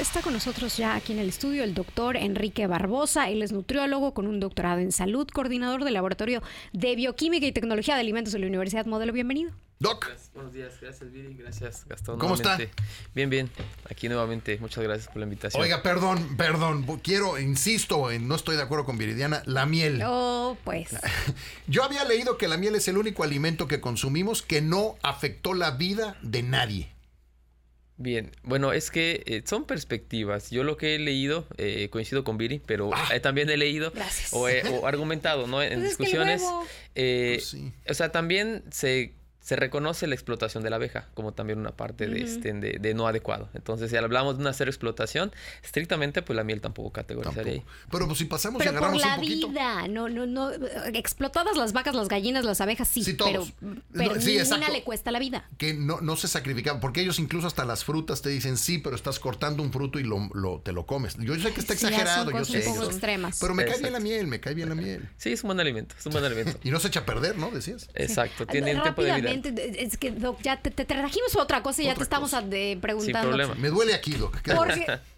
está con nosotros ya aquí en el estudio el doctor Enrique Barbosa. Él es nutriólogo con un doctorado en salud, coordinador del Laboratorio de Bioquímica y Tecnología de Alimentos de la Universidad Modelo. Bienvenido. Doc. Buenos días, gracias Viri, gracias Gastón. ¿Cómo está? Bien, bien, aquí nuevamente, muchas gracias por la invitación. Oiga, perdón, perdón, quiero, insisto, no estoy de acuerdo con Viridiana, la miel. Oh, pues. Yo había leído que la miel es el único alimento que consumimos que no afectó la vida de nadie. Bien, bueno, es que eh, son perspectivas. Yo lo que he leído, eh, coincido con Viri, pero ah. también he leído o, o, argumentado ¿no? en pues discusiones. Eh, pues o sea, también se se reconoce la explotación de la abeja como también una parte de, este, de, no adecuado. Entonces, si hablamos de una cero explotación, estrictamente, pues la miel tampoco categorizaría ahí. Pero pues si pasamos y agarramos por la vida, no, no, no, explotadas las vacas, las gallinas, las abejas, sí, pero, pero ninguna le cuesta la vida. Que no, no se sacrifican, porque ellos incluso hasta las frutas te dicen, sí, pero estás cortando un fruto y lo, lo te lo comes. Yo sé que está exagerado, yo sé. extremas. Pero me cae bien la miel, me cae bien la miel. Sí, es un buen alimento, es un buen alimento. y no se echa a perder, ¿no? Decías. Exacto, tiene un tiempo de vida. Es que Doc, ya te, trajimos otra cosa y ya te estamos preguntando. Sin problema. Me duele aquí, Doc.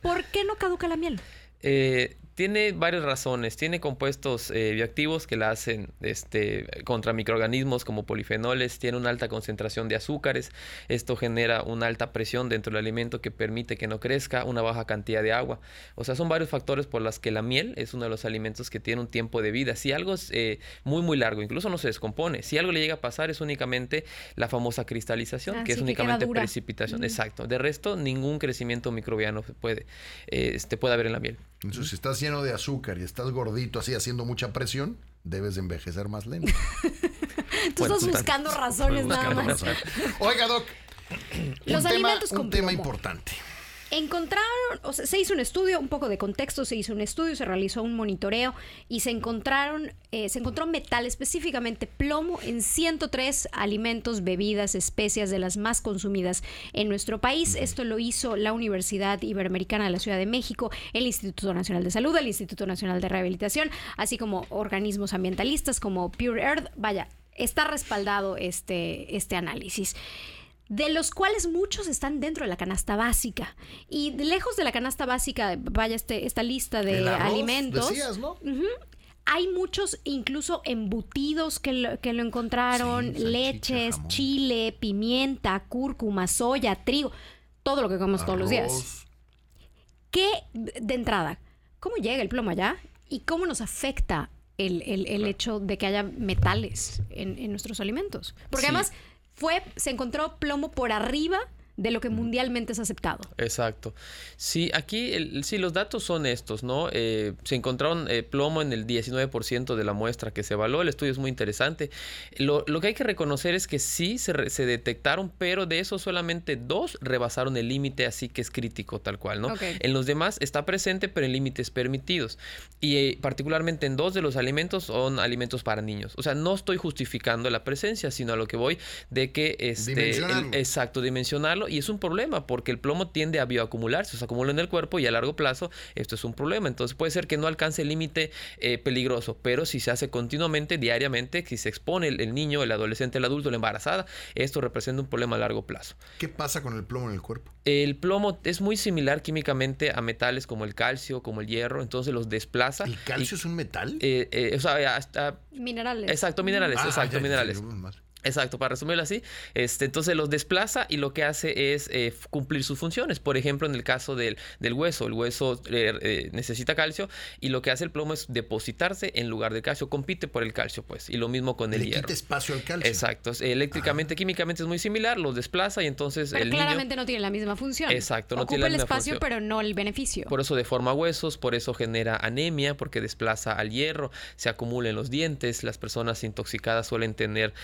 ¿Por qué no caduca la miel? Eh, tiene varias razones. Tiene compuestos eh, bioactivos que la hacen este, contra microorganismos como polifenoles. Tiene una alta concentración de azúcares. Esto genera una alta presión dentro del alimento que permite que no crezca. Una baja cantidad de agua. O sea, son varios factores por los que la miel es uno de los alimentos que tiene un tiempo de vida. Si algo es eh, muy, muy largo, incluso no se descompone. Si algo le llega a pasar es únicamente la famosa cristalización, ah, que es únicamente precipitación. Exacto. De resto, ningún crecimiento microbiano puede, este, puede haber en la miel. Entonces, si estás lleno de azúcar y estás gordito así haciendo mucha presión, debes envejecer más lento. Tú estás buscando razones nada más. Oiga, Doc. Los alimentos un tema importante. Encontraron, o sea, se hizo un estudio, un poco de contexto, se hizo un estudio, se realizó un monitoreo y se encontraron, eh, se encontró metal, específicamente plomo, en 103 alimentos, bebidas, especias de las más consumidas en nuestro país. Esto lo hizo la Universidad Iberoamericana de la Ciudad de México, el Instituto Nacional de Salud, el Instituto Nacional de Rehabilitación, así como organismos ambientalistas como Pure Earth. Vaya, está respaldado este, este análisis de los cuales muchos están dentro de la canasta básica. Y lejos de la canasta básica, vaya este, esta lista de alimentos. hay muchos incluso embutidos que lo, que lo encontraron, leches, chile, pimienta, cúrcuma, soya, trigo, todo lo que comemos todos los días. ¿Qué, de entrada, cómo llega el plomo allá y cómo nos afecta el, hecho de que haya metales en, nuestros alimentos? Porque además fue, se encontró plomo por arriba de lo que mundialmente es aceptado. Exacto. Sí, aquí el, sí, los datos son estos, ¿no? Eh, se encontraron eh, plomo en el 19% de la muestra que se evaluó, el estudio es muy interesante. Lo, que hay que reconocer es que sí se, se, detectaron, pero de esos solamente dos rebasaron el límite, así que es crítico tal cual, ¿no? En los demás está presente, pero en límites permitidos. Y eh, particularmente en dos de los alimentos son alimentos para niños. O sea, no estoy justificando la presencia, sino a lo que voy de que este, exacto, dimensionarlo y es un problema porque el plomo tiende a bioacumularse, se acumula en el cuerpo y a largo plazo esto es un problema. Entonces puede ser que no alcance el límite eh, peligroso, pero si se hace continuamente, diariamente, si se expone el, niño, el adolescente, el adulto, la embarazada, esto representa un problema a largo plazo. ¿Qué pasa con el plomo en el cuerpo? El plomo es muy similar químicamente a metales como el calcio, como el hierro, entonces los desplaza. ¿El calcio es un metal? Eh, eh, o sea, hasta... Minerales. Exacto, minerales, ah, exacto, minerales. Exacto, para resumirlo así, este, entonces los desplaza y lo que hace es eh, cumplir sus funciones. Por ejemplo, en el caso del, del hueso, el hueso eh, eh, necesita calcio y lo que hace el plomo es depositarse en lugar del calcio, compite por el calcio, pues, y lo mismo con el Le hierro. Quita espacio al calcio. Exacto, eléctricamente, químicamente es muy similar, los desplaza y entonces pero claramente no tiene la misma función. Exacto, no tiene la el espacio, pero no el beneficio. Por eso deforma huesos, por eso genera anemia, porque desplaza al hierro, se acumula en los dientes, las personas intoxicadas suelen tener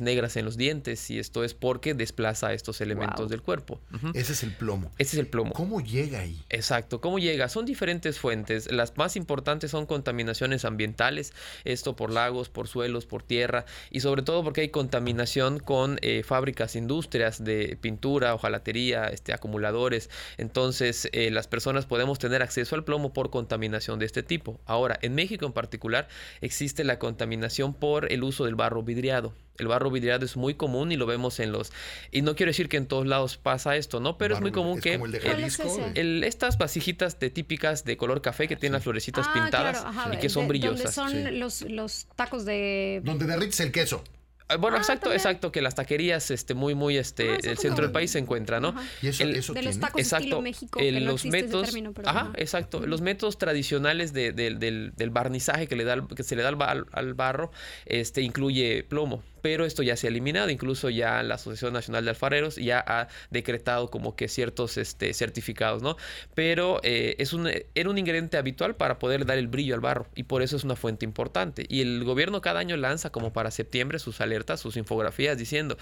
negras en los dientes y esto es porque desplaza estos elementos del cuerpo. Ese es el plomo. Ese es el plomo. ¿Cómo llega ahí? Exacto, ¿cómo llega? Son diferentes fuentes. Las más importantes son contaminaciones ambientales, esto por lagos, por suelos, por tierra y sobre todo porque hay contaminación con eh, fábricas, industrias de pintura, hojalatería, este, acumuladores. Entonces eh, las personas podemos tener acceso al plomo por contaminación de este tipo. Ahora, en México en particular existe la contaminación por el uso del barro vidriado. El barro vidriado es muy común y lo vemos en los... Y no quiero decir que en todos lados pasa esto, ¿no? Pero es muy común que... el estas vasijitas de típicas de color café que tienen las florecitas ah, pintadas y que son brillosas. son los, los tacos de... Donde derrites el queso. Ah, bueno, ah, exacto, exacto, que las taquerías, este, muy, muy, este, ah, el centro del país se encuentra, ¿no? Y eso, eso de los tacos exacto, estilo México, los métodos, ajá, exacto, los métodos tradicionales de, del, del, barnizaje que le da, que se le da al, al, barro, este, incluye plomo pero esto ya se ha eliminado, incluso ya la Asociación Nacional de Alfareros ya ha decretado como que ciertos este, certificados, ¿no? Pero eh, es un, era un ingrediente habitual para poder dar el brillo al barro y por eso es una fuente importante. Y el gobierno cada año lanza como para septiembre sus alertas, sus infografías diciendo,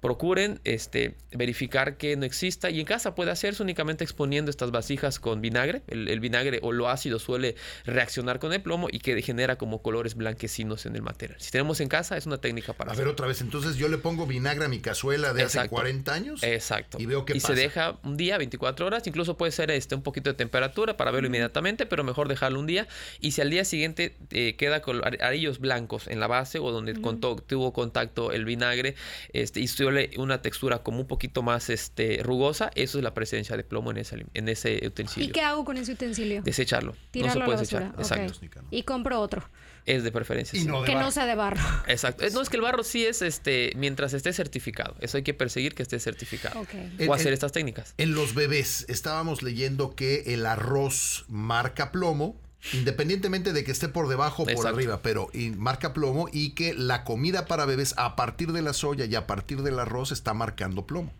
procuren este, verificar que no exista y en casa puede hacerse únicamente exponiendo estas vasijas con vinagre, el, el vinagre o lo ácido suele reaccionar con el plomo y que genera como colores blanquecinos en el material. Si tenemos en casa es una técnica para ver otra vez, entonces yo le pongo vinagre a mi cazuela de hace 40 años. Exacto. Y veo que Y se deja un día, 24 horas, incluso puede ser este un poquito de temperatura para verlo inmediatamente, pero mejor dejarlo un día. Y si al día siguiente eh, queda con arillos blancos en la base o donde tuvo contacto el vinagre este, y suele una textura como un poquito más este, rugosa, eso es la presencia de plomo en ese, en ese utensilio. ¿Y qué hago con ese utensilio? Desecharlo. no se puede desechar. Exacto. Y compro otro. Es de preferencia. que no sea de barro. Exacto. No es que el barro sí es este mientras esté certificado. Eso hay que perseguir que esté certificado. O hacer estas técnicas. En los bebés estábamos leyendo que el arroz marca plomo. Independientemente de que esté por debajo o por arriba, pero marca plomo y que la comida para bebés a partir de la soya y a partir del arroz está marcando plomo.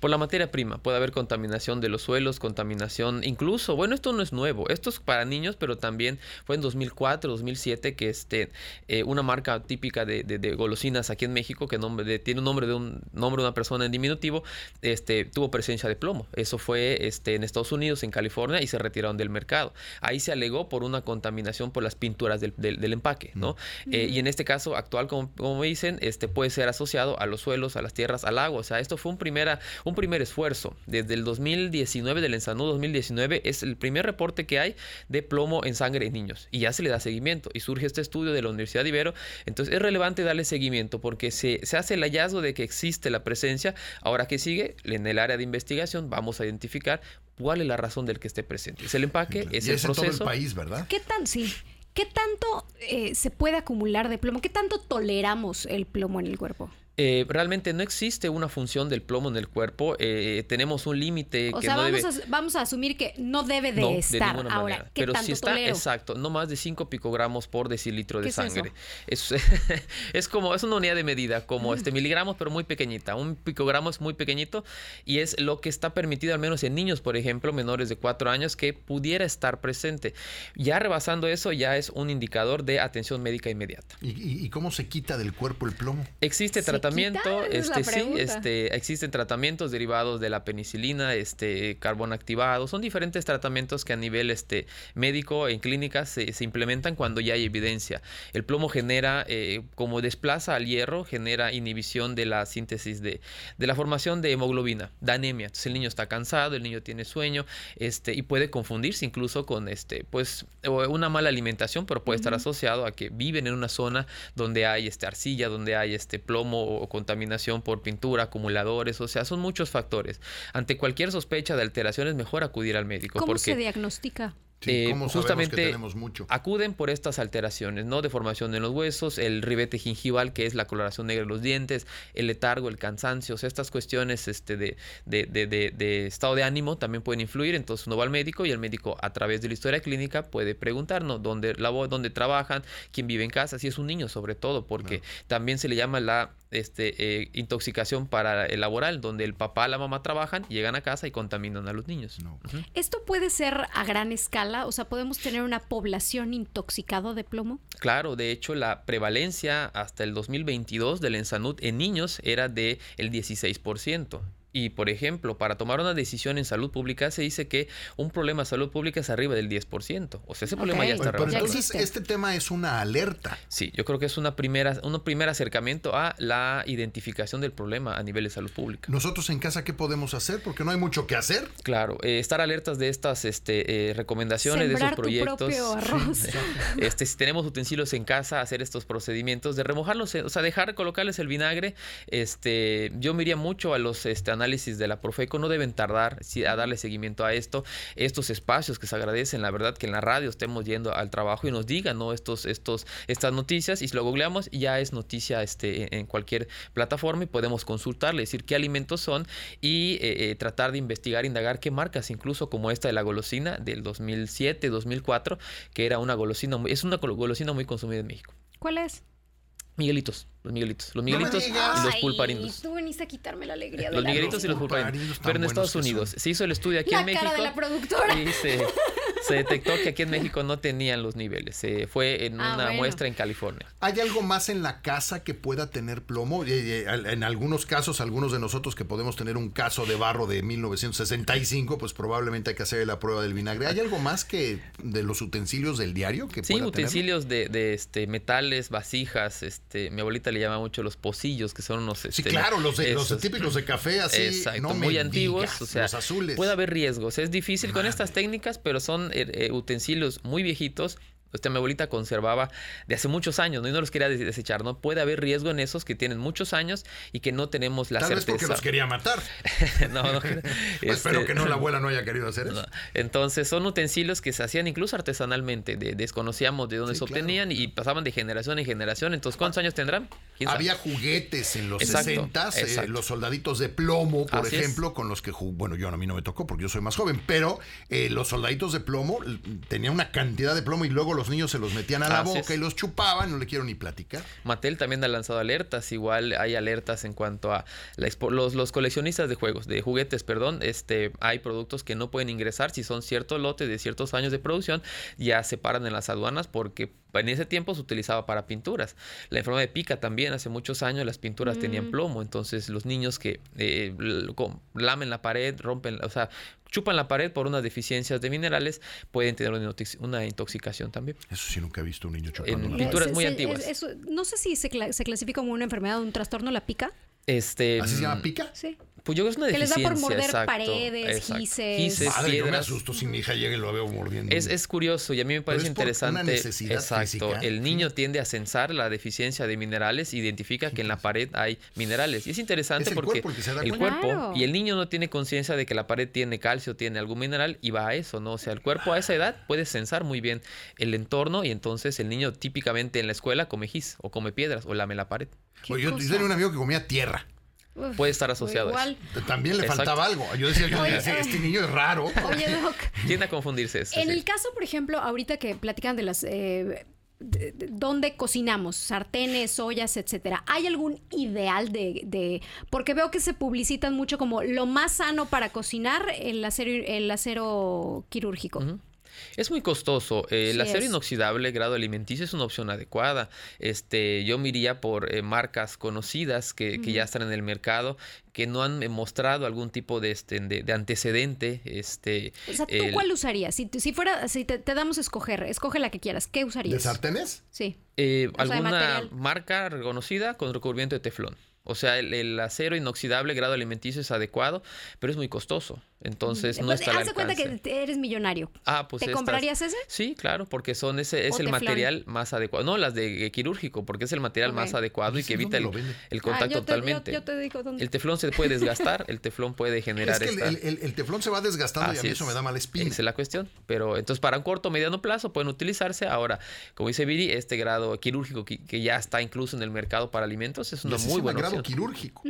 Por la materia prima, puede haber contaminación de los suelos, contaminación, incluso, bueno, esto no es nuevo, esto es para niños, pero también fue en 2004, 2007 que este, eh, una marca típica de, golosinas aquí en México, que nombre tiene un nombre de un nombre de una persona en diminutivo, este, tuvo presencia de plomo. Eso fue este, en Estados Unidos, en California, y se retiraron del mercado. Ahí se alegó por una contaminación por las pinturas del, empaque, ¿no? Eh, y en este caso actual, como, como dicen, este, puede ser asociado a los suelos, a las tierras, al agua. O sea, esto fue un primera un primer esfuerzo. Desde el 2019, del Ensanud 2019, es el primer reporte que hay de plomo en sangre en niños. Y ya se le da seguimiento. Y surge este estudio de la Universidad de Ibero. Entonces es relevante darle seguimiento porque se, se hace el hallazgo de que existe la presencia. Ahora que sigue, en el área de investigación vamos a identificar cuál es la razón del que esté presente. Es el empaque, es el proceso. En todo el país, ¿verdad? ¿Qué tan sí? ¿Qué tanto eh, se puede acumular de plomo? ¿Qué tanto toleramos el plomo en el cuerpo? Eh, realmente no existe una función del plomo en el cuerpo. Eh, tenemos un límite que sea, no vamos, debe... a, vamos a asumir que no debe de estar. Ahora, ¿qué Pero si está, exacto, no más de 5 picogramos por decilitro de sangre. Es, es, como, es una unidad de medida, como este miligramos, pero muy pequeñita. Un picogramo es muy pequeñito y es lo que está permitido, al menos en niños, por ejemplo, menores de 4 años, que pudiera estar presente. Ya rebasando eso, ya es un indicador de atención médica inmediata. ¿Y, y cómo se quita del cuerpo el plomo? Existe tratamiento tratamiento, este sí, este existen tratamientos derivados de la penicilina, este carbón activado, son diferentes tratamientos que a nivel este médico en clínicas se, implementan cuando ya hay evidencia. El plomo genera, eh, como desplaza al hierro, genera inhibición de la síntesis de, de la formación de hemoglobina, da anemia. Entonces el niño está cansado, el niño tiene sueño, este y puede confundirse incluso con este pues una mala alimentación, pero puede estar asociado a que viven en una zona donde hay este arcilla, donde hay este plomo o contaminación por pintura, acumuladores, o sea, son muchos factores. Ante cualquier sospecha de alteración es mejor acudir al médico. ¿Cómo se diagnostica? Eh, justamente acuden por estas alteraciones, ¿no? Deformación en los huesos, el ribete gingival, que es la coloración negra de los dientes, el letargo, el cansancio, o sea, estas cuestiones este, de, de, de, de, estado de ánimo también pueden influir. Entonces uno va al médico y el médico, a través de la historia clínica, puede preguntarnos dónde, la, dónde trabajan, quién vive en casa, si es un niño sobre todo, porque también se le llama la este, eh, intoxicación para el laboral, donde el papá, la mamá trabajan, llegan a casa y contaminan a los niños. ¿Esto puede ser a gran escala? O sea, ¿podemos tener una población intoxicada de plomo? Claro, de hecho, la prevalencia hasta el 2022 del Ensanud en niños era de el 16%. Y, por ejemplo, para tomar una decisión en salud pública se dice que un problema de salud pública es arriba del 10%. O sea, ese problema ya está Pero entonces, este tema es una alerta. Sí, yo creo que es una primera, un primer acercamiento a la identificación del problema a nivel de salud pública. ¿Nosotros en casa qué podemos hacer? Porque no hay mucho que hacer. Claro, eh, estar alertas de estas este, eh, recomendaciones, de esos proyectos. este, si tenemos utensilios en casa, hacer estos procedimientos de remojarlos, o sea, dejar, colocarles el vinagre. Este, yo me iría mucho a los este, análisis de la Profeco, no deben tardar a darle seguimiento a esto. Estos espacios que se agradecen, la verdad que en la radio estemos yendo al trabajo y nos digan ¿no? estos, estos, estas noticias y si lo googleamos ya es noticia este, en cualquier plataforma y podemos consultarle, decir qué alimentos son y eh, eh, tratar de investigar, indagar qué marcas, incluso como esta de la golosina del 2007, 2004, que era una golosina, es una golosina muy consumida en México. ¿Cuál es? Miguelitos, los Miguelitos, los Miguelitos y los pulparindos. Tú veniste a quitarme la alegría de Los Miguelitos y los pulparindos. Pero en Estados Unidos. Se hizo el estudio aquí la en México. Cara de la productora. Y se, se, detectó que aquí en México no tenían los niveles. Se fue en ah, una muestra en California. ¿Hay algo más en la casa que pueda tener plomo? En algunos casos, algunos de nosotros que podemos tener un caso de barro de 1965, pues probablemente hay que hacer la prueba del vinagre. ¿Hay algo más que de los utensilios del diario que Sí, utensilios de, de, este metales, vasijas, este mi abuelita le llama mucho los pocillos, que son unos... sí, este, claro, los, típicos de café así. Exacto, muy antiguos. o sea, los azules. Puede haber riesgos. Es difícil con estas técnicas, pero son eh, eh, utensilios muy viejitos este, mi abuelita conservaba de hace muchos años, ¿no? Y no los quería desechar, ¿no? Puede haber riesgo en esos que tienen muchos años y que no tenemos la Tal certeza. Vez porque los quería matar. no, no. Espero que no la abuela no haya querido hacer eso. Entonces, son utensilios que se hacían incluso artesanalmente. desconocíamos de dónde se obtenían y pasaban de generación en generación. Entonces, ¿cuántos años tendrán? Había juguetes en los 60 eh, los soldaditos de plomo, por ejemplo, con los que, bueno, yo a mí no me tocó porque yo soy más joven, pero eh, los soldaditos de plomo tenían una cantidad de plomo y luego los niños se los metían a la boca y los chupaban, no le quiero ni platicar. Mattel también ha lanzado alertas, igual hay alertas en cuanto a los, los coleccionistas de juegos, de juguetes, perdón, este, hay productos que no pueden ingresar si son ciertos lotes de ciertos años de producción, ya se paran en las aduanas porque en ese tiempo se utilizaba para pinturas. La enfermedad de pica también, hace muchos años las pinturas tenían mm. plomo, entonces los niños que eh, lamen la pared, rompen, o sea, chupan la pared por unas deficiencias de minerales, pueden tener una intoxicación también. Eso sí, nunca he visto un niño chupando. En pinturas muy antiguas. no sé si se, se clasifica como una enfermedad o un trastorno la pica. Este, ¿Así se llama pica? Sí. Pues yo creo que es una deficiencia. Que les da por morder paredes, gises. Madre, piedras. me asusto si mi hija llega y lo veo mordiendo. Es, es curioso y a mí me parece interesante. Una necesidad exacto. El niño tiende a censar la deficiencia de minerales, identifica que en la pared hay minerales. Y es interesante porque el cuerpo y el niño no tiene conciencia de que la pared tiene calcio, tiene algún mineral y va a eso, ¿no? O sea, el cuerpo a esa edad puede censar muy bien el entorno y entonces el niño típicamente en la escuela come gis o come piedras o lame la pared. Oye, yo tenía un amigo que comía tierra puede estar asociado a eso. También le faltaba algo. Yo decía, yo este niño es raro. Oye, Doc. Tiende a confundirse eso. En el caso, por ejemplo, ahorita que platican de las... Eh, dónde cocinamos, sartenes, ollas, etcétera. ¿Hay algún ideal de, porque veo que se publicitan mucho como lo más sano para cocinar el acero, el acero quirúrgico? Es muy costoso. Eh, el acero inoxidable grado alimenticio es una opción adecuada. Este, yo me iría por eh, marcas conocidas que, ya están en el mercado, que no han mostrado algún tipo de, este, de, antecedente. Este, o sea, ¿tú cuál usarías? Si, si fuera, si te, damos a escoger, escoge la que quieras. ¿Qué usarías? ¿De sartenes? Sí. Eh, alguna marca reconocida con recubrimiento de teflón. O sea, el, acero inoxidable grado alimenticio es adecuado, pero es muy costoso. Entonces no está Haz cuenta que eres millonario. Ah, pues ¿Te comprarías ese? Sí, claro, porque son ese es el material más adecuado. No, las de quirúrgico, porque es el material más adecuado y que evita el, ah, contacto totalmente. Yo, te digo dónde. El teflón se puede desgastar, el teflón puede generar es que el, teflón se va desgastando y a mí eso me da mala espina. Esa es la cuestión. Pero entonces para un corto o mediano plazo pueden utilizarse. Ahora, como dice Viri, este grado quirúrgico que, ya está incluso en el mercado para alimentos es una muy buena grado quirúrgico.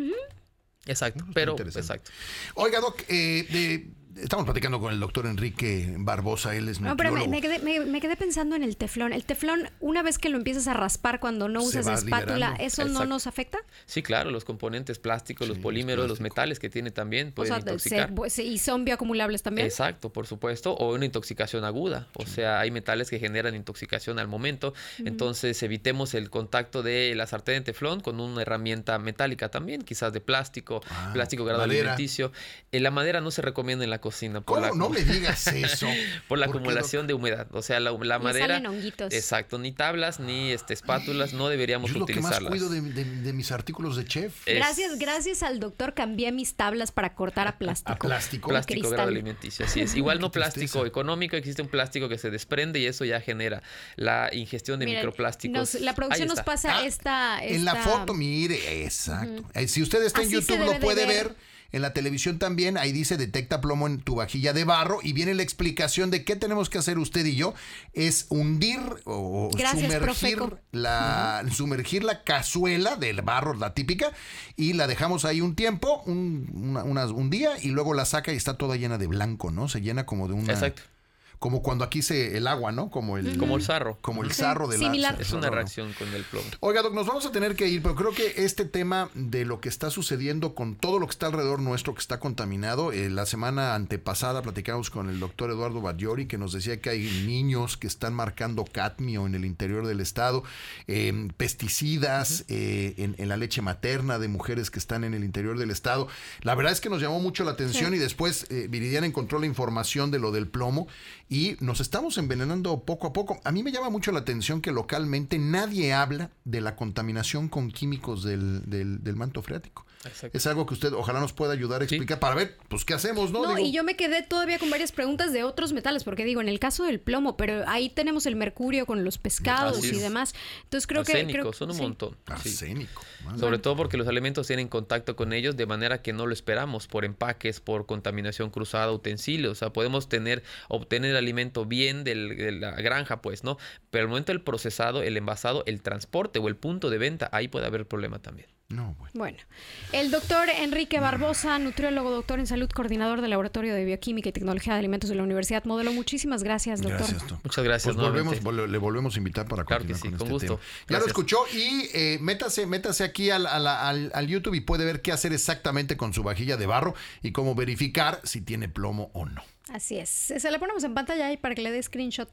Exacto, pero exacto. Oiga, Doc, eh, de estamos platicando con el doctor Enrique Barbosa, él es no, pero me, quedé, pensando en el teflón. El teflón, una vez que lo empiezas a raspar cuando no usas espátula, ¿eso no nos afecta? Sí, claro, los componentes plásticos, los polímeros, los metales que tiene también pueden intoxicar. y son bioacumulables también. Exacto, por supuesto, o una intoxicación aguda. O sea, hay metales que generan intoxicación al momento. Entonces, evitemos el contacto de la sartén de teflón con una herramienta metálica también, quizás de plástico, ah, plástico grado alimenticio. En la madera no se recomienda en la cocina. Por la, no me digas eso. por la acumulación de humedad. O sea, la, madera. Salen honguitos. Exacto, ni tablas ni este, espátulas no deberíamos Yo utilizarlas. Que más cuido de, mis artículos de chef. Gracias, gracias al doctor cambié mis tablas para cortar a plástico. A plástico. Plástico grado alimenticio, así es. Igual no plástico económico, existe un plástico que se desprende y eso ya genera la ingestión de microplásticos. la producción nos pasa ah, esta, En la foto, mire, exacto. Eh, si usted está en YouTube lo puede ver en la televisión también, ahí dice detecta plomo en tu vajilla de barro y viene la explicación de qué tenemos que hacer usted y yo. Es hundir o sumergir la, sumergir la cazuela del barro, la típica, y la dejamos ahí un tiempo, un, un día, y luego la saca y está toda llena de blanco, ¿no? Se llena como de una... Exacto como cuando aquí se el agua, ¿no? Como el, como el sarro. Como el sarro de la... Es una reacción con el plomo. Oiga, Doc, nos vamos a tener que ir, pero creo que este tema de lo que está sucediendo con todo lo que está alrededor nuestro que está contaminado, eh, la semana antepasada platicamos con el doctor Eduardo Bagliori que nos decía que hay niños que están marcando cadmio en el interior del estado, em, pesticidas eh, en, la leche materna de mujeres que están en el interior del estado. La verdad es que nos llamó mucho la atención y después eh, Viridiana encontró la información de lo del plomo y nos estamos envenenando poco a poco. A mí me llama mucho la atención que localmente nadie habla de la contaminación con químicos del, del manto freático. Es algo que usted ojalá nos pueda ayudar a explicar para ver, pues, qué hacemos, ¿no? No, y yo me quedé todavía con varias preguntas de otros metales, porque digo, en el caso del plomo, pero ahí tenemos el mercurio con los pescados y demás. Entonces creo que... Creo, son un montón. Arsénico. Sobre todo porque los alimentos tienen contacto con ellos de manera que no lo esperamos, por empaques, por contaminación cruzada, utensilios. O sea, podemos tener, obtener el alimento bien de la granja, pues, ¿no? Pero al momento del procesado, el envasado, el transporte o el punto de venta, ahí puede haber problema también. No, bueno. bueno. el doctor Enrique Barbosa, nutriólogo, doctor en salud, coordinador del Laboratorio de Bioquímica y Tecnología de Alimentos de la Universidad Modelo. Muchísimas gracias, doctor. Muchas gracias. Pues volvemos, le volvemos a invitar para continuar con, este gusto. Ya lo escuchó y eh, métase, métase aquí al, al, YouTube y puede ver qué hacer exactamente con su vajilla de barro y cómo verificar si tiene plomo o no. Así es. Se la ponemos en pantalla ahí para que le dé screenshot.